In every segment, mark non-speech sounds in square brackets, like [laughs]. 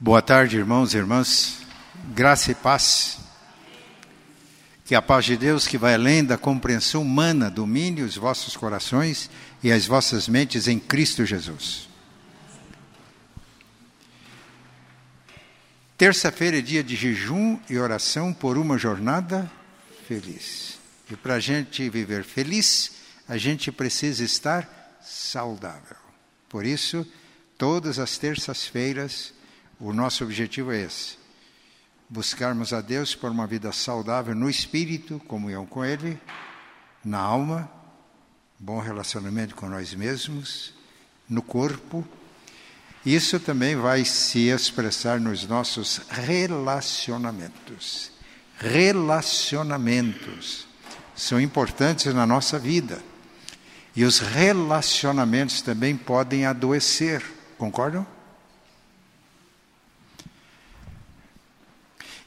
Boa tarde, irmãos e irmãs. Graça e paz. Que a paz de Deus, que vai além da compreensão humana, domine os vossos corações e as vossas mentes em Cristo Jesus. Terça-feira é dia de jejum e oração por uma jornada feliz. E para a gente viver feliz, a gente precisa estar saudável. Por isso, todas as terças-feiras, o nosso objetivo é esse: buscarmos a Deus por uma vida saudável no espírito, comunhão com Ele, na alma, bom relacionamento com nós mesmos, no corpo. Isso também vai se expressar nos nossos relacionamentos. Relacionamentos são importantes na nossa vida. E os relacionamentos também podem adoecer, concordam?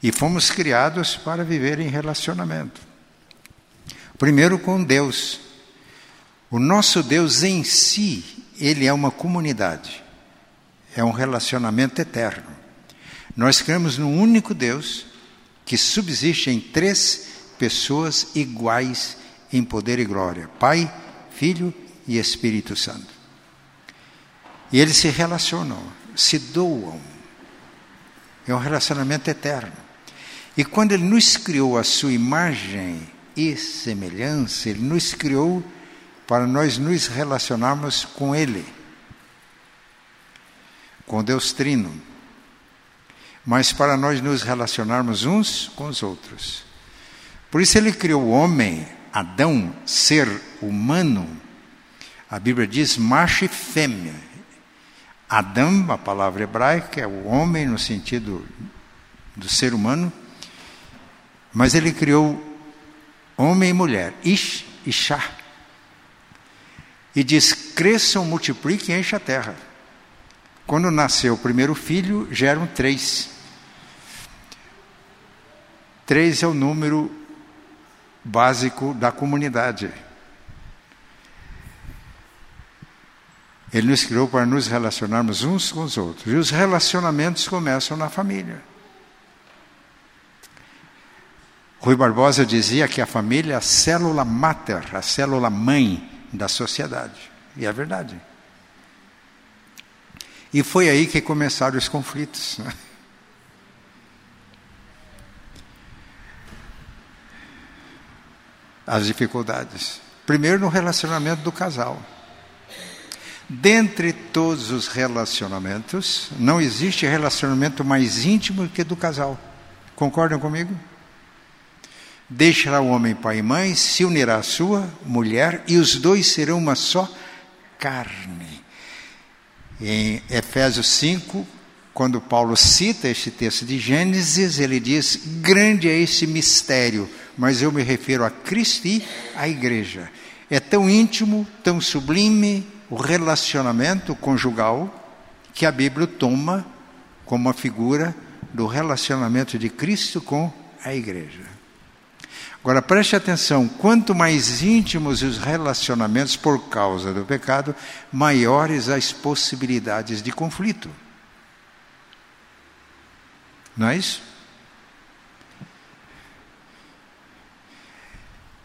E fomos criados para viver em relacionamento. Primeiro com Deus. O nosso Deus em si, ele é uma comunidade. É um relacionamento eterno. Nós cremos num único Deus que subsiste em três pessoas iguais em poder e glória: Pai, Filho e Espírito Santo. E eles se relacionam, se doam. É um relacionamento eterno. E quando Ele nos criou a sua imagem e semelhança, Ele nos criou para nós nos relacionarmos com Ele, com Deus Trino, mas para nós nos relacionarmos uns com os outros. Por isso Ele criou o homem, Adão, ser humano. A Bíblia diz macho e fêmea. Adão, a palavra hebraica, é o homem no sentido do ser humano, mas ele criou homem e mulher, Ish e Shah. E diz: cresçam, multipliquem e encha a terra. Quando nasceu o primeiro filho, já eram três. Três é o número básico da comunidade. Ele nos criou para nos relacionarmos uns com os outros. E os relacionamentos começam na família. Rui Barbosa dizia que a família é a célula mater, a célula mãe da sociedade. E é verdade. E foi aí que começaram os conflitos. Né? As dificuldades. Primeiro no relacionamento do casal. Dentre todos os relacionamentos, não existe relacionamento mais íntimo que do casal. Concordam comigo? Deixará o homem pai e mãe, se unirá à sua mulher, e os dois serão uma só carne. Em Efésios 5, quando Paulo cita este texto de Gênesis, ele diz: Grande é esse mistério, mas eu me refiro a Cristo e à igreja. É tão íntimo, tão sublime o relacionamento conjugal que a Bíblia toma como a figura do relacionamento de Cristo com a igreja. Agora preste atenção: quanto mais íntimos os relacionamentos por causa do pecado, maiores as possibilidades de conflito. Não é isso?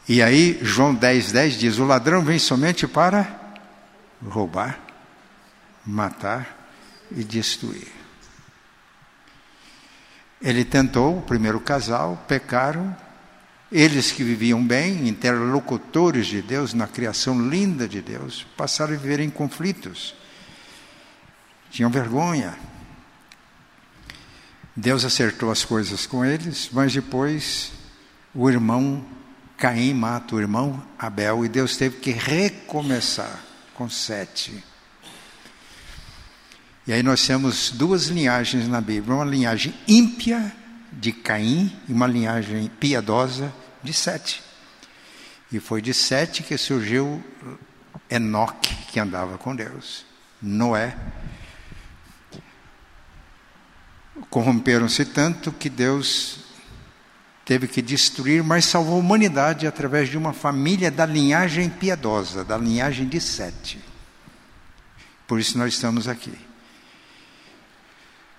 E aí, João 10, 10 diz: O ladrão vem somente para roubar, matar e destruir. Ele tentou, o primeiro casal, pecaram, eles que viviam bem, interlocutores de Deus na criação linda de Deus, passaram a viver em conflitos. Tinham vergonha. Deus acertou as coisas com eles, mas depois o irmão Caim mata o irmão Abel e Deus teve que recomeçar com sete. E aí nós temos duas linhagens na Bíblia: uma linhagem ímpia de Caim e uma linhagem piedosa de Sete. E foi de Sete que surgiu Enoque, que andava com Deus. Noé. Corromperam-se tanto que Deus teve que destruir, mas salvou a humanidade através de uma família da linhagem piedosa, da linhagem de Sete. Por isso nós estamos aqui.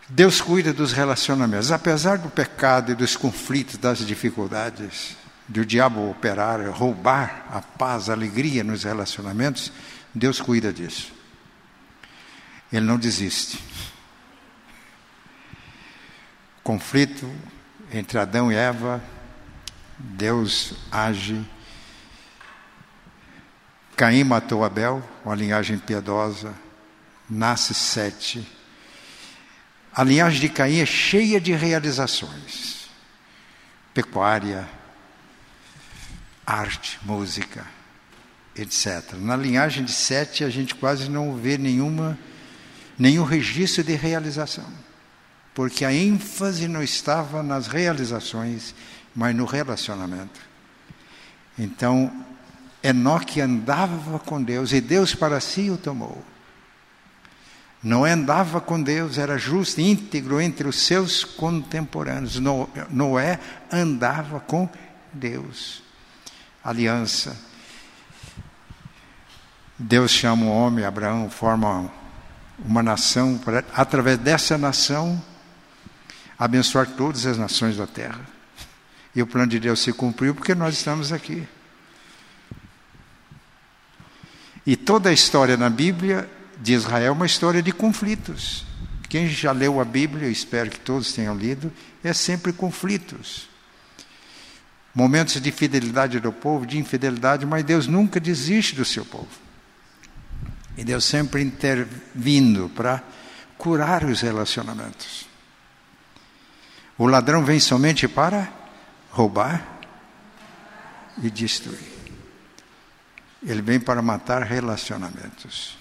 Deus cuida dos relacionamentos. Apesar do pecado e dos conflitos, das dificuldades, do diabo operar, roubar a paz, a alegria nos relacionamentos, Deus cuida disso. Ele não desiste. Conflito entre Adão e Eva, Deus age. Caim matou Abel, uma linhagem piedosa, nasce Sete. A linhagem de Caim é cheia de realizações: pecuária, arte, música, etc. Na linhagem de Sete, a gente quase não vê nenhuma, nenhum registro de realização, porque a ênfase não estava nas realizações, mas no relacionamento. Então, Enoque andava com Deus e Deus para si o tomou. Noé andava com Deus, era justo, íntegro entre os seus contemporâneos. Noé andava com Deus. Aliança. Deus chama o homem, Abraão, forma uma nação, para, através dessa nação, abençoar todas as nações da terra. E o plano de Deus se cumpriu porque nós estamos aqui. E toda a história na Bíblia de Israel é uma história de conflitos. Quem já leu a Bíblia, eu espero que todos tenham lido, é sempre conflitos. Momentos de fidelidade do povo, de infidelidade, mas Deus nunca desiste do seu povo. E Deus sempre intervindo para curar os relacionamentos. O ladrão vem somente para roubar e destruir. Ele vem para matar relacionamentos.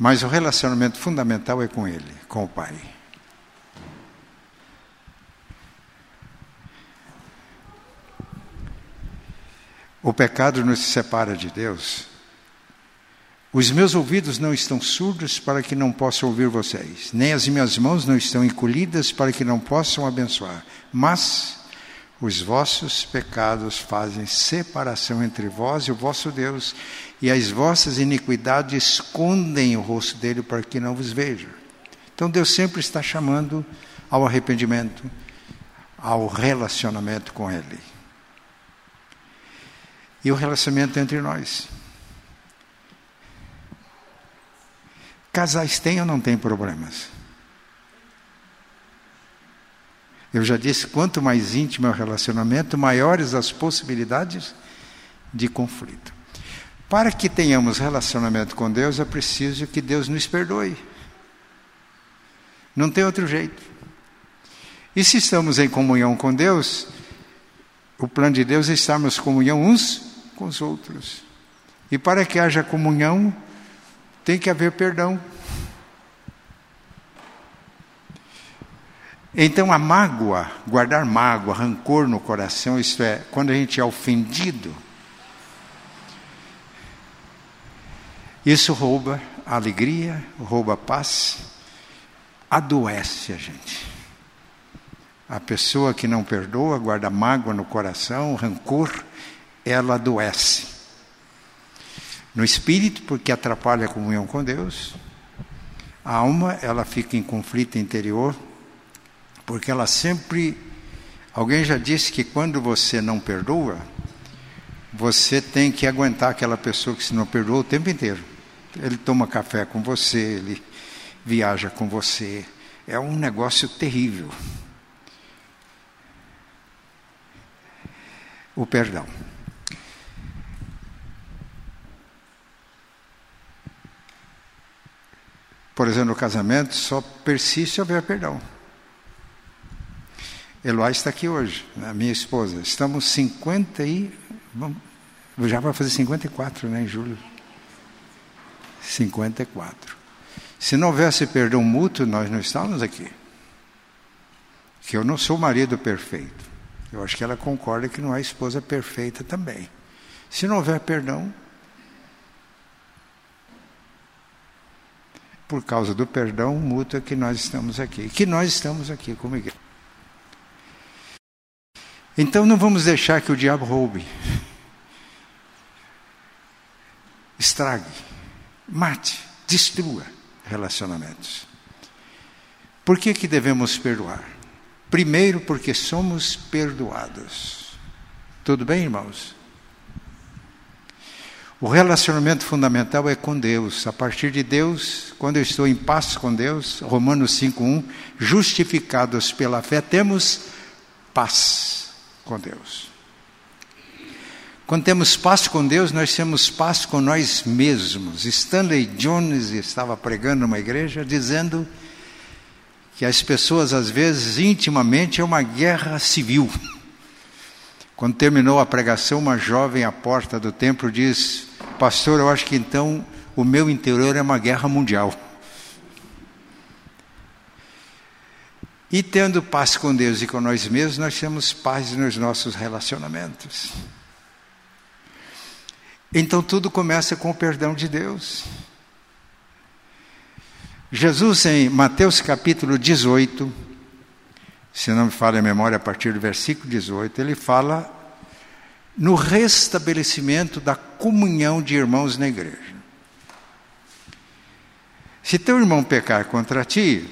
Mas o relacionamento fundamental é com Ele, com o Pai. O pecado nos separa de Deus. Os meus ouvidos não estão surdos para que não possam ouvir vocês, nem as minhas mãos não estão encolhidas para que não possam abençoar. Mas os vossos pecados fazem separação entre vós e o vosso Deus, e as vossas iniquidades escondem o rosto dele para que não vos veja. Então Deus sempre está chamando ao arrependimento, ao relacionamento com Ele. E o relacionamento entre nós. Casais têm ou não têm problemas? Eu já disse, quanto mais íntimo é o relacionamento, maiores as possibilidades de conflito. Para que tenhamos relacionamento com Deus, é preciso que Deus nos perdoe. Não tem outro jeito. E se estamos em comunhão com Deus, o plano de Deus é estarmos em comunhão uns com os outros. E para que haja comunhão, tem que haver perdão. Então a mágoa, guardar mágoa, rancor no coração, isto é, quando a gente é ofendido, isso rouba a alegria, rouba a paz, adoece a gente. A pessoa que não perdoa, guarda mágoa no coração, rancor, ela adoece. No espírito, porque atrapalha a comunhão com Deus. A alma, ela fica em conflito interior, porque ela sempre. Alguém já disse que quando você não perdoa, você tem que aguentar aquela pessoa que se não perdoa o tempo inteiro. Ele toma café com você, ele viaja com você. É um negócio terrível. O perdão. Por exemplo, no casamento, só persiste se houver perdão. Eloá está aqui hoje, a minha esposa. Estamos 50 e. Já vai fazer 54, né, em julho? 54. Se não houvesse perdão mútuo, nós não estávamos aqui. Que eu não sou marido perfeito. Eu acho que ela concorda que não há esposa perfeita também. Se não houver perdão, por causa do perdão mútuo é que nós estamos aqui. Que nós estamos aqui como igreja. Então não vamos deixar que o diabo roube, estrague, mate, destrua relacionamentos. Por que, que devemos perdoar? Primeiro, porque somos perdoados. Tudo bem, irmãos? O relacionamento fundamental é com Deus. A partir de Deus, quando eu estou em paz com Deus, Romanos 5:1, justificados pela fé, temos paz com Deus. Quando temos paz com Deus, nós temos paz com nós mesmos. Stanley Jones estava pregando numa igreja dizendo que as pessoas, às vezes, intimamente, é uma guerra civil. Quando terminou a pregação, uma jovem à porta do templo diz: Pastor, eu acho que então o meu interior é uma guerra mundial. E tendo paz com Deus e com nós mesmos, nós temos paz nos nossos relacionamentos. Então tudo começa com o perdão de Deus. Jesus, em Mateus capítulo 18, se não me falha a memória, a partir do versículo 18, ele fala no restabelecimento da comunhão de irmãos na igreja. Se teu irmão pecar contra ti,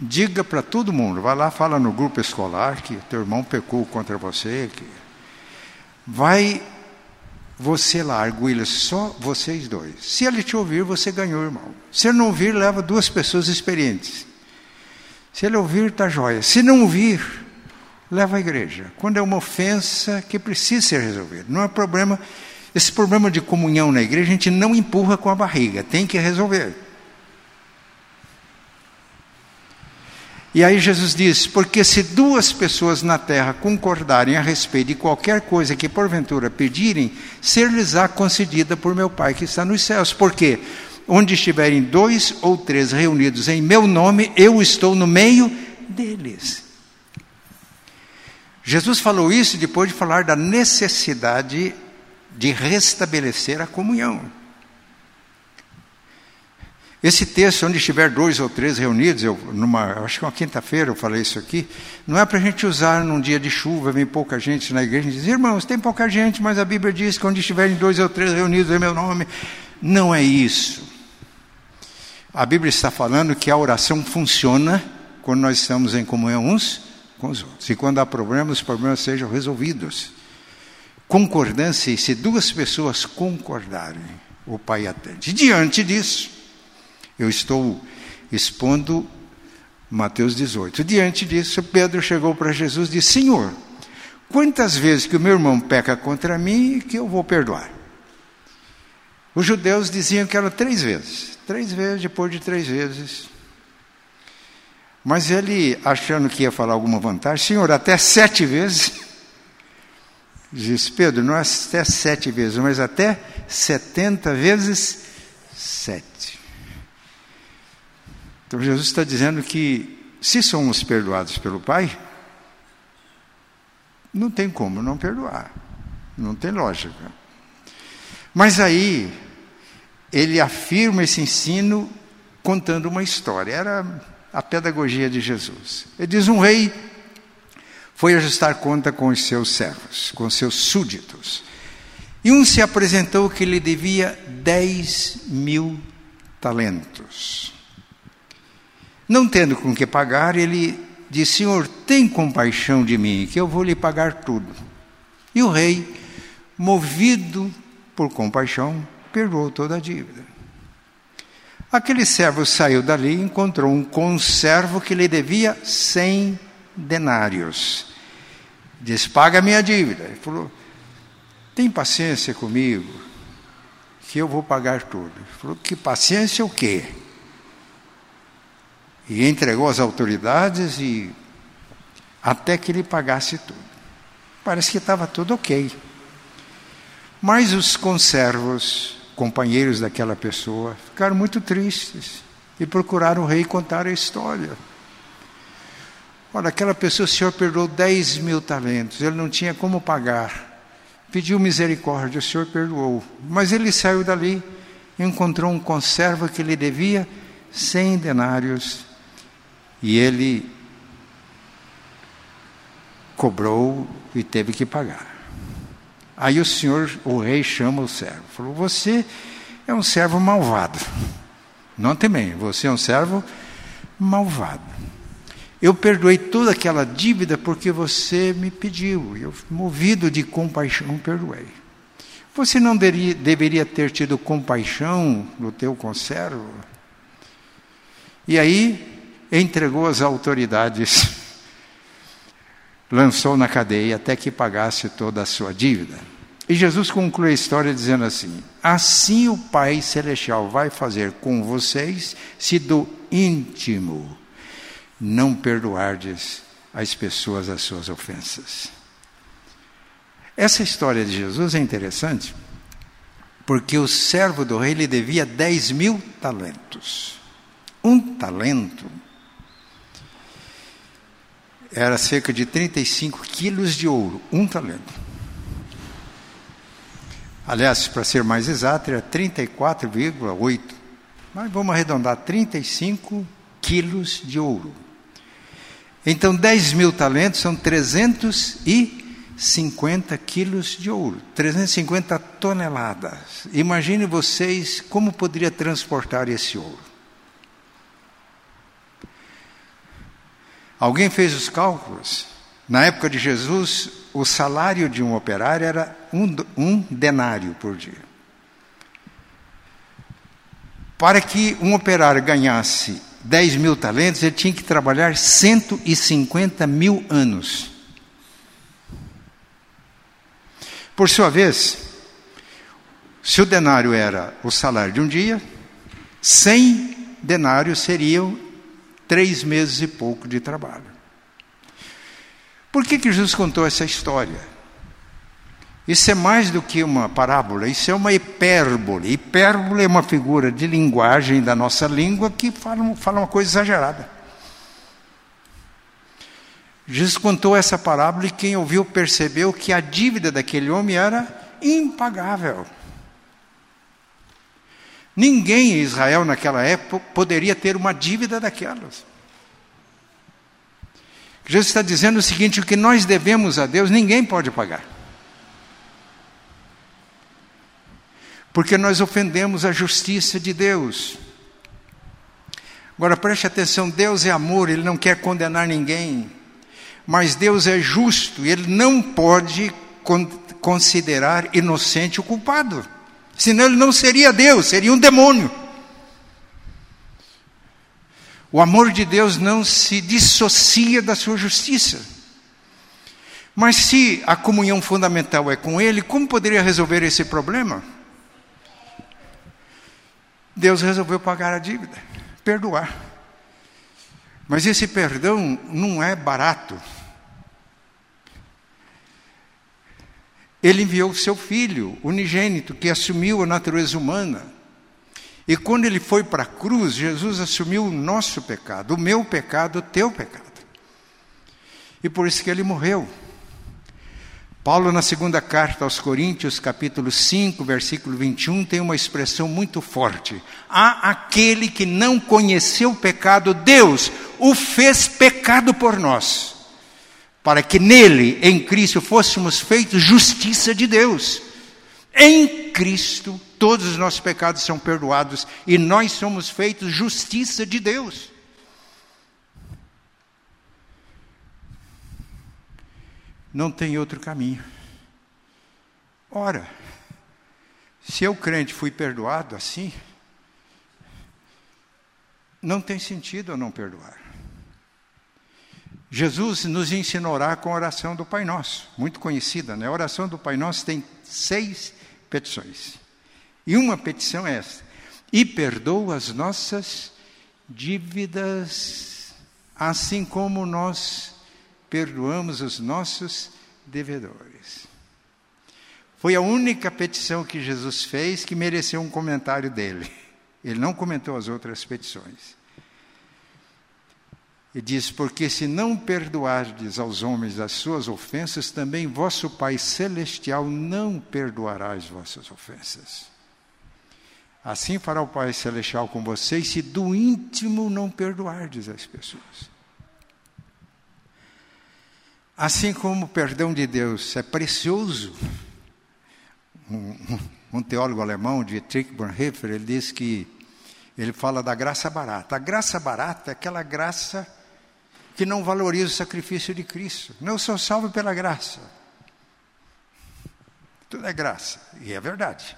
diga para todo mundo, vai lá, fala no grupo escolar que teu irmão pecou contra você, que vai você larga ele só vocês dois. Se ele te ouvir, você ganhou, irmão. Se ele não ouvir, leva duas pessoas experientes. Se ele ouvir, está jóia. Se não ouvir, leva à igreja. Quando é uma ofensa que precisa ser resolvida. Não é problema. Esse problema de comunhão na igreja, a gente não empurra com a barriga, tem que resolver. E aí Jesus diz: Porque se duas pessoas na terra concordarem a respeito de qualquer coisa que porventura pedirem, ser-lhes-á concedida por meu Pai que está nos céus. Porque onde estiverem dois ou três reunidos em meu nome, eu estou no meio deles. Jesus falou isso depois de falar da necessidade de restabelecer a comunhão. Esse texto, onde estiver dois ou três reunidos, eu, numa, acho que uma quinta-feira eu falei isso aqui, não é para a gente usar num dia de chuva, vem pouca gente na igreja e diz, irmãos, tem pouca gente, mas a Bíblia diz que onde estiverem dois ou três reunidos em meu nome. Não é isso. A Bíblia está falando que a oração funciona quando nós estamos em comunhão uns com os outros. E quando há problemas, os problemas sejam resolvidos. Concordância, e se duas pessoas concordarem, o Pai atende. Diante disso, eu estou expondo Mateus 18. Diante disso, Pedro chegou para Jesus e disse: Senhor, quantas vezes que o meu irmão peca contra mim que eu vou perdoar? Os judeus diziam que era três vezes. Três vezes, depois de três vezes. Mas ele, achando que ia falar alguma vantagem, Senhor, até sete vezes. Diz Pedro, não é até sete vezes, mas até setenta vezes sete. Então Jesus está dizendo que se somos perdoados pelo Pai, não tem como não perdoar. Não tem lógica. Mas aí, ele afirma esse ensino contando uma história. Era a pedagogia de Jesus. Ele diz: um rei foi ajustar conta com os seus servos, com os seus súditos. E um se apresentou que lhe devia 10 mil talentos. Não tendo com que pagar, ele disse: Senhor, tem compaixão de mim, que eu vou lhe pagar tudo. E o rei, movido por compaixão, perdoou toda a dívida. Aquele servo saiu dali e encontrou um conservo que lhe devia cem denários. Disse: Paga minha dívida. Ele falou: Tem paciência comigo, que eu vou pagar tudo. Ele falou: Que paciência o quê? E entregou às autoridades e até que ele pagasse tudo. Parece que estava tudo ok. Mas os conservos, companheiros daquela pessoa, ficaram muito tristes e procuraram o rei contar a história. Olha, aquela pessoa, o senhor perdoou 10 mil talentos, ele não tinha como pagar. Pediu misericórdia, o senhor perdoou. Mas ele saiu dali, encontrou um conservo que lhe devia 100 denários e ele cobrou e teve que pagar. Aí o senhor, o rei, chama o servo. Falou: Você é um servo malvado. Não temei, você é um servo malvado. Eu perdoei toda aquela dívida porque você me pediu. Eu, movido de compaixão, perdoei. Você não deveria, deveria ter tido compaixão do teu conservo? E aí entregou às autoridades, [laughs] lançou na cadeia até que pagasse toda a sua dívida. E Jesus conclui a história dizendo assim: Assim o Pai Celestial vai fazer com vocês se do íntimo não perdoardes as pessoas as suas ofensas. Essa história de Jesus é interessante porque o servo do rei lhe devia 10 mil talentos. Um talento era cerca de 35 quilos de ouro, um talento. Aliás, para ser mais exato, era 34,8. Mas vamos arredondar, 35 quilos de ouro. Então, 10 mil talentos são 350 quilos de ouro, 350 toneladas. Imagine vocês como poderia transportar esse ouro. Alguém fez os cálculos? Na época de Jesus, o salário de um operário era um, um denário por dia. Para que um operário ganhasse 10 mil talentos, ele tinha que trabalhar 150 mil anos. Por sua vez, se o denário era o salário de um dia, 100 denários seriam três meses e pouco de trabalho. Por que, que Jesus contou essa história? Isso é mais do que uma parábola, isso é uma hipérbole. Hipérbole é uma figura de linguagem da nossa língua que fala, fala uma coisa exagerada. Jesus contou essa parábola e quem ouviu percebeu que a dívida daquele homem era impagável. Ninguém em Israel naquela época poderia ter uma dívida daquelas. Jesus está dizendo o seguinte: o que nós devemos a Deus, ninguém pode pagar. Porque nós ofendemos a justiça de Deus. Agora preste atenção: Deus é amor, Ele não quer condenar ninguém. Mas Deus é justo, Ele não pode considerar inocente o culpado. Senão Ele não seria Deus, seria um demônio. O amor de Deus não se dissocia da sua justiça. Mas se a comunhão fundamental é com Ele, como poderia resolver esse problema? Deus resolveu pagar a dívida, perdoar. Mas esse perdão não é barato. Ele enviou seu filho, unigênito, que assumiu a natureza humana e quando ele foi para a cruz, Jesus assumiu o nosso pecado, o meu pecado, o teu pecado. E por isso que ele morreu. Paulo, na segunda carta aos Coríntios, capítulo 5, versículo 21, tem uma expressão muito forte. Há aquele que não conheceu o pecado, Deus o fez pecado por nós, para que nele, em Cristo, fôssemos feitos justiça de Deus. Em Cristo, todos os nossos pecados são perdoados e nós somos feitos justiça de Deus. Não tem outro caminho. Ora, se eu crente fui perdoado assim, não tem sentido eu não perdoar. Jesus nos ensinou com a oração do Pai Nosso, muito conhecida, né? A oração do Pai Nosso tem seis petições. E uma petição é essa: e perdoa as nossas dívidas, assim como nós perdoamos os nossos devedores. Foi a única petição que Jesus fez que mereceu um comentário dele. Ele não comentou as outras petições. E diz: Porque se não perdoardes aos homens as suas ofensas, também vosso Pai Celestial não perdoará as vossas ofensas. Assim fará o Pai Celestial com vocês, se do íntimo não perdoardes as pessoas. Assim como o perdão de Deus é precioso, um, um teólogo alemão, Dietrich Bonhoeffer, ele diz que ele fala da graça barata. A graça barata é aquela graça que não valoriza o sacrifício de Cristo. Não sou salvo pela graça. Tudo é graça, e é verdade.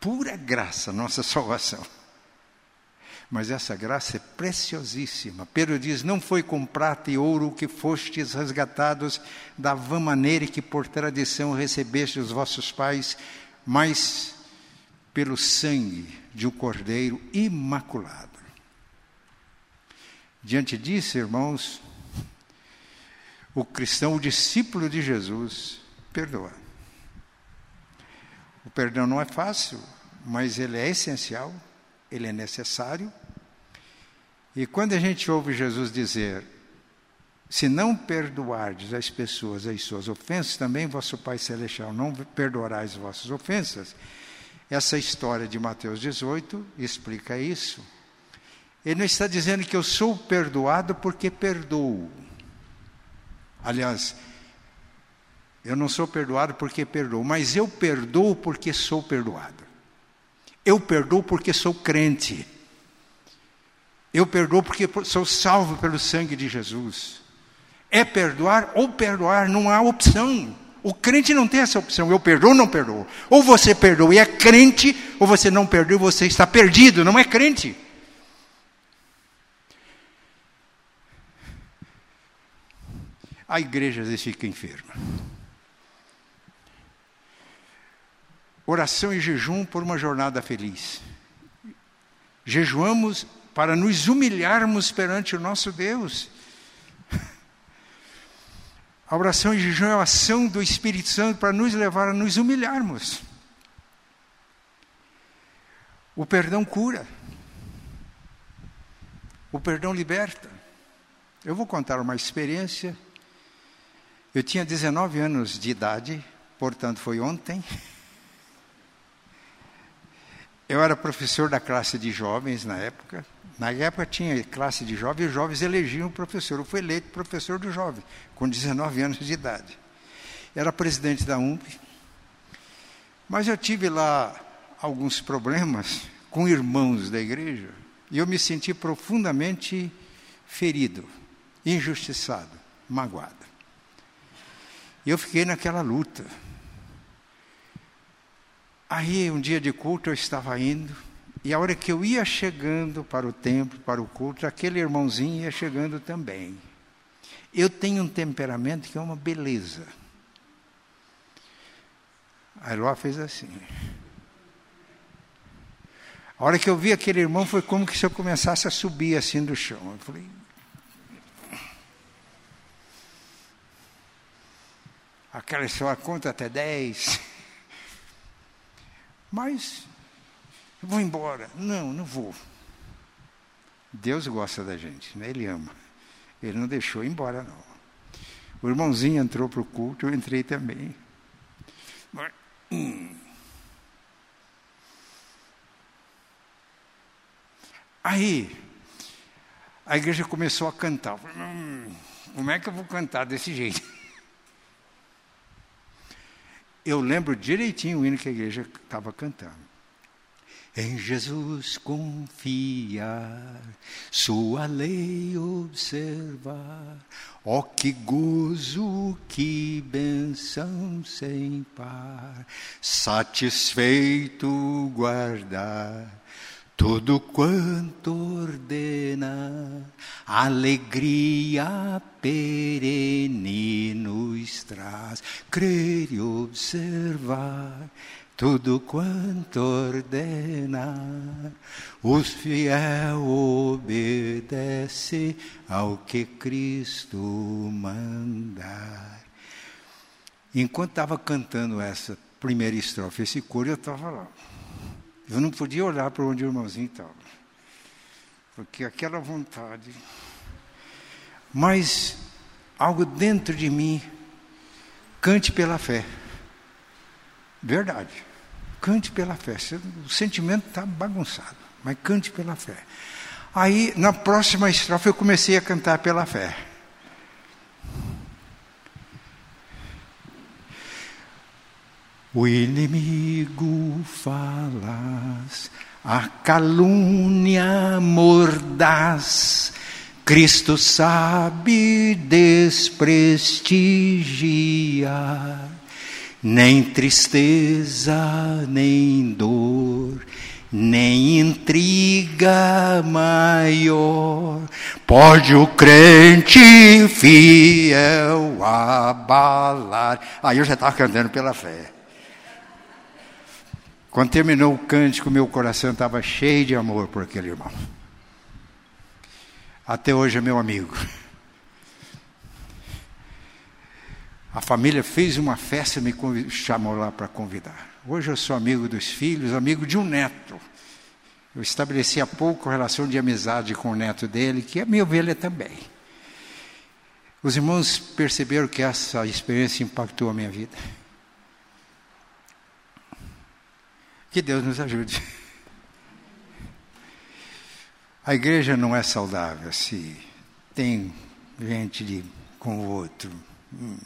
Pura graça, nossa [laughs] salvação. Mas essa graça é preciosíssima. Pedro diz: Não foi com prata e ouro que fostes resgatados da vã maneira que por tradição recebeste os vossos pais, mas pelo sangue de um cordeiro imaculado. Diante disso, irmãos, o cristão, o discípulo de Jesus, perdoa. O perdão não é fácil, mas ele é essencial, ele é necessário. E quando a gente ouve Jesus dizer: Se não perdoardes as pessoas as suas ofensas, também vosso Pai Celestial não perdoará as vossas ofensas. Essa história de Mateus 18 explica isso. Ele não está dizendo que eu sou perdoado porque perdoo. Aliás, eu não sou perdoado porque perdoo, mas eu perdoo porque sou perdoado. Eu perdoo porque sou crente. Eu perdoo porque sou salvo pelo sangue de Jesus. É perdoar ou perdoar, não há opção. O crente não tem essa opção, eu perdoo ou não perdoo. Ou você perdoa e é crente, ou você não perdoa e você está perdido, não é crente. A igreja às vezes fica enferma. Oração e jejum por uma jornada feliz. Jejuamos para nos humilharmos perante o nosso Deus. A oração e jejum é a ação do Espírito Santo para nos levar a nos humilharmos. O perdão cura. O perdão liberta. Eu vou contar uma experiência. Eu tinha 19 anos de idade, portanto foi ontem. Eu era professor da classe de jovens na época. Na época tinha classe de jovens e os jovens elegiam o professor. Eu fui eleito professor do jovem, com 19 anos de idade. Era presidente da UMP. Mas eu tive lá alguns problemas com irmãos da igreja e eu me senti profundamente ferido, injustiçado, magoado. E eu fiquei naquela luta. Aí, um dia de culto, eu estava indo e a hora que eu ia chegando para o templo, para o culto, aquele irmãozinho ia chegando também. Eu tenho um temperamento que é uma beleza. A Eloá fez assim. A hora que eu vi aquele irmão foi como que se eu começasse a subir assim do chão. Eu falei. Aquela só conta até dez. Mas vou embora. Não, não vou. Deus gosta da gente, né? Ele ama. Ele não deixou embora, não. O irmãozinho entrou para o culto, eu entrei também. Hum. Aí, a igreja começou a cantar. Hum, como é que eu vou cantar desse jeito? Eu lembro direitinho o hino que a igreja estava cantando. Em Jesus confiar, Sua lei observar, ó oh, que gozo, que benção sem par, satisfeito guardar tudo quanto ordena, alegria perene nos traz, crer e observar tudo quanto ordena, os fiel obedece ao que Cristo mandar. Enquanto estava cantando essa primeira estrofe, esse coro, eu estava lá. Eu não podia olhar para onde o irmãozinho estava, porque aquela vontade. Mas algo dentro de mim, cante pela fé. Verdade. Cante pela fé. O sentimento está bagunçado, mas cante pela fé. Aí, na próxima estrofe, eu comecei a cantar pela fé. O inimigo falas a calúnia mordaz. Cristo sabe desprestigiar, nem tristeza, nem dor, nem intriga maior pode o crente fiel abalar. Aí eu já estava cantando pela fé. Quando terminou o cântico, meu coração estava cheio de amor por aquele irmão. Até hoje é meu amigo. A família fez uma festa e me chamou lá para convidar. Hoje eu sou amigo dos filhos, amigo de um neto. Eu estabeleci há pouco relação de amizade com o neto dele, que é minha ovelha também. Os irmãos perceberam que essa experiência impactou a minha vida. Que Deus nos ajude. A igreja não é saudável se tem gente de, com o outro. Hum.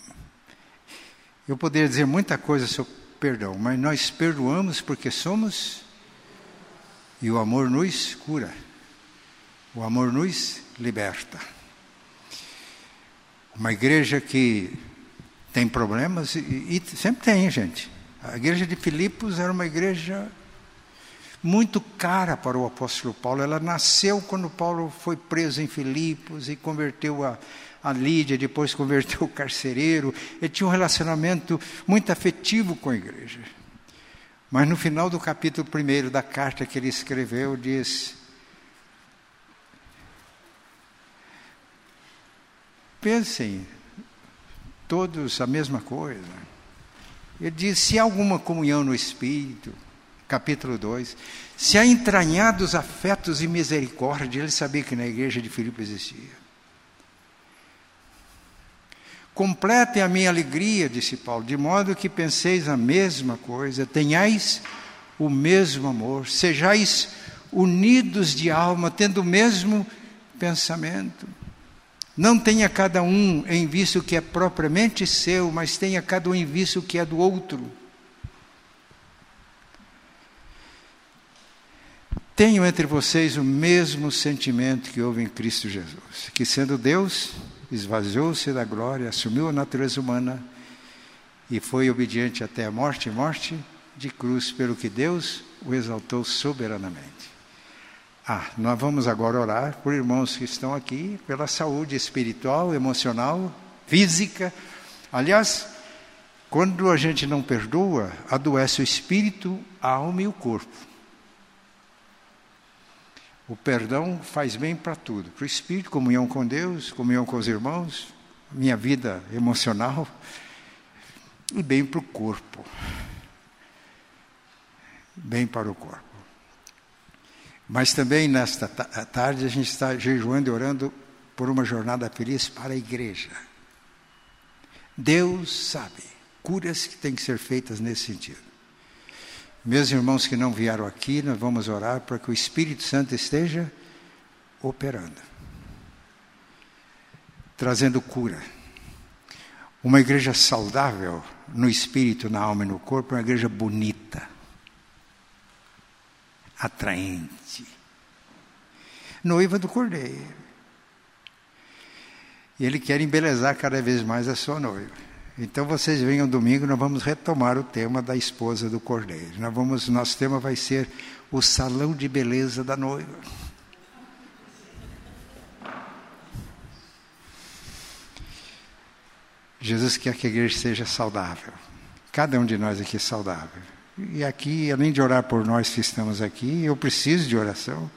Eu poderia dizer muita coisa sobre perdão, mas nós perdoamos porque somos e o amor nos cura. O amor nos liberta. Uma igreja que tem problemas, e, e sempre tem, gente. A igreja de Filipos era uma igreja muito cara para o apóstolo Paulo. Ela nasceu quando Paulo foi preso em Filipos e converteu a, a Lídia, depois converteu o carcereiro. Ele tinha um relacionamento muito afetivo com a igreja. Mas no final do capítulo 1 da carta que ele escreveu, diz: Pensem, todos a mesma coisa. Ele diz: se há alguma comunhão no Espírito, capítulo 2, se há entranhados afetos e misericórdia, ele sabia que na igreja de Filipe existia. Completem a minha alegria, disse Paulo, de modo que penseis a mesma coisa, tenhais o mesmo amor, sejais unidos de alma, tendo o mesmo pensamento. Não tenha cada um em vista o que é propriamente seu, mas tenha cada um em vista o que é do outro. Tenham entre vocês o mesmo sentimento que houve em Cristo Jesus, que sendo Deus, esvaziou-se da glória, assumiu a natureza humana e foi obediente até a morte morte de cruz, pelo que Deus o exaltou soberanamente. Ah, nós vamos agora orar por irmãos que estão aqui, pela saúde espiritual, emocional, física. Aliás, quando a gente não perdoa, adoece o espírito, a alma e o corpo. O perdão faz bem para tudo, para o espírito, comunhão com Deus, comunhão com os irmãos, minha vida emocional e bem para o corpo. Bem para o corpo. Mas também nesta tarde a gente está jejuando e orando por uma jornada feliz para a igreja. Deus sabe curas que têm que ser feitas nesse sentido. Meus irmãos que não vieram aqui, nós vamos orar para que o Espírito Santo esteja operando, trazendo cura. Uma igreja saudável no espírito, na alma e no corpo é uma igreja bonita, atraente, noiva do cordeiro. E ele quer embelezar cada vez mais a sua noiva. Então vocês venham domingo, nós vamos retomar o tema da esposa do cordeiro. Nós vamos, nosso tema vai ser o salão de beleza da noiva. Jesus quer que a igreja seja saudável. Cada um de nós aqui é saudável. E aqui, além de orar por nós que estamos aqui, eu preciso de oração.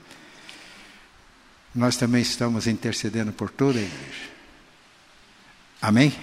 Nós também estamos intercedendo por toda a igreja. Amém?